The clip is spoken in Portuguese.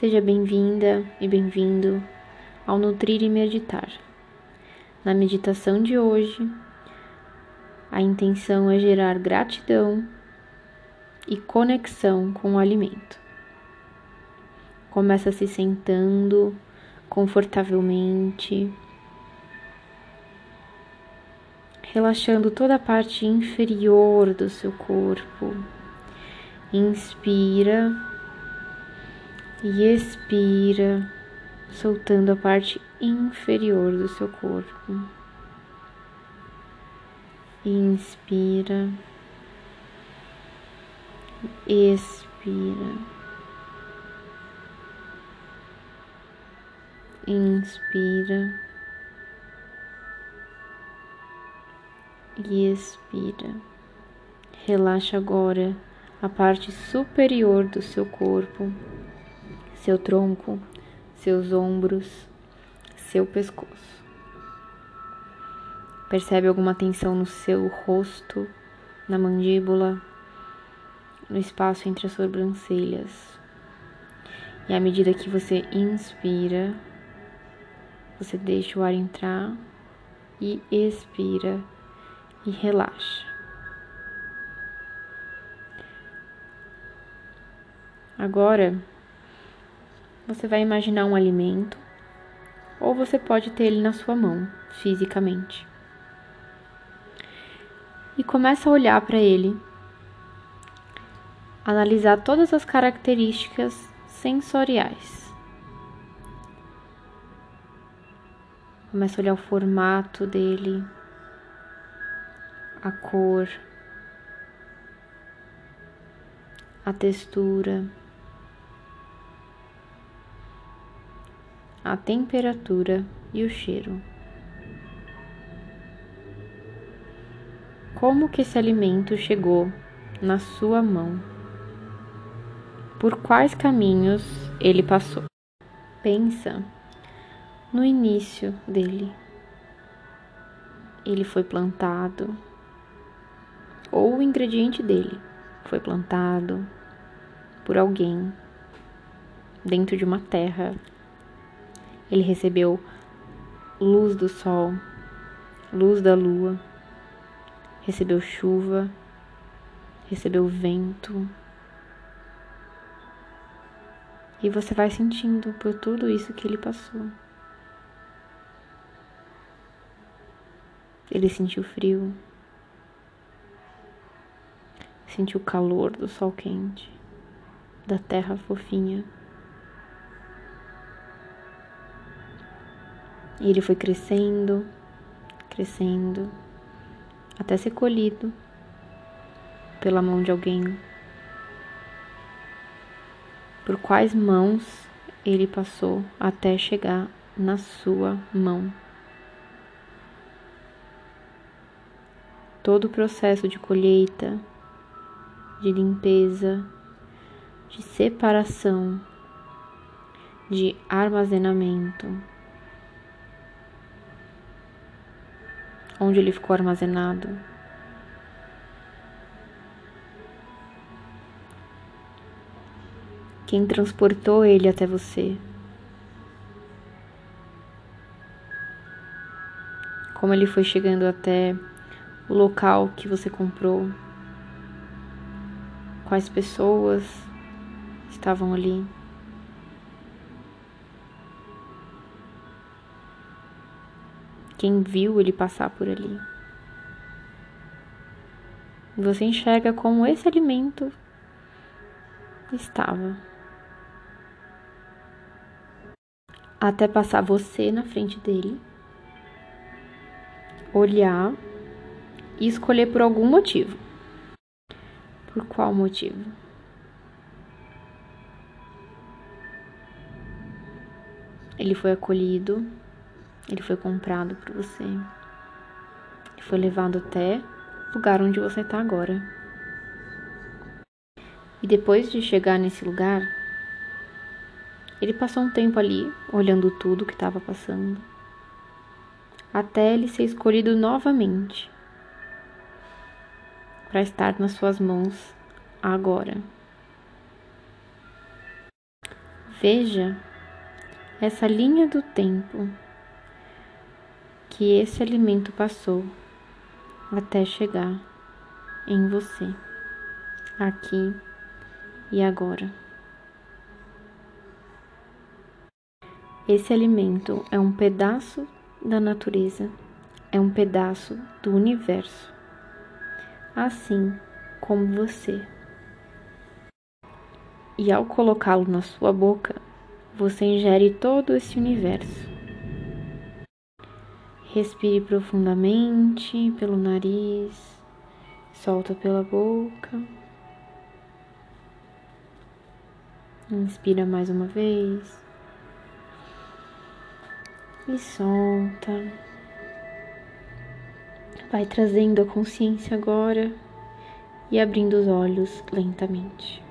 Seja bem-vinda e bem-vindo ao Nutrir e Meditar. Na meditação de hoje, a intenção é gerar gratidão e conexão com o alimento. Começa se sentando confortavelmente, relaxando toda a parte inferior do seu corpo. Inspira e expira, soltando a parte inferior do seu corpo. Inspira, expira, inspira e expira. Relaxa agora a parte superior do seu corpo, seu tronco, seus ombros, seu pescoço. Percebe alguma tensão no seu rosto, na mandíbula, no espaço entre as sobrancelhas. E à medida que você inspira, você deixa o ar entrar e expira e relaxa. Agora, você vai imaginar um alimento ou você pode ter ele na sua mão, fisicamente. E começa a olhar para ele, analisar todas as características sensoriais. Começa a olhar o formato dele, a cor, a textura, a temperatura e o cheiro. Como que esse alimento chegou na sua mão? Por quais caminhos ele passou? Pensa no início dele. Ele foi plantado ou o ingrediente dele foi plantado por alguém dentro de uma terra. Ele recebeu luz do sol, luz da lua, recebeu chuva, recebeu vento. E você vai sentindo por tudo isso que ele passou. Ele sentiu frio, Sentiu o calor do sol quente, da terra fofinha. E ele foi crescendo, crescendo, até ser colhido pela mão de alguém. Por quais mãos ele passou até chegar na sua mão. Todo o processo de colheita, de limpeza, de separação, de armazenamento. Onde ele ficou armazenado? Quem transportou ele até você? Como ele foi chegando até o local que você comprou? quais pessoas estavam ali. Quem viu ele passar por ali. Você enxerga como esse alimento estava. Até passar você na frente dele, olhar e escolher por algum motivo. Por qual motivo? Ele foi acolhido, ele foi comprado por você, ele foi levado até o lugar onde você está agora. E depois de chegar nesse lugar, ele passou um tempo ali, olhando tudo que estava passando, até ele ser escolhido novamente para estar nas suas mãos agora. Veja essa linha do tempo que esse alimento passou até chegar em você, aqui e agora. Esse alimento é um pedaço da natureza, é um pedaço do universo, assim como você. E ao colocá-lo na sua boca, você ingere todo esse universo. Respire profundamente pelo nariz, solta pela boca. Inspira mais uma vez e solta. Vai trazendo a consciência agora e abrindo os olhos lentamente.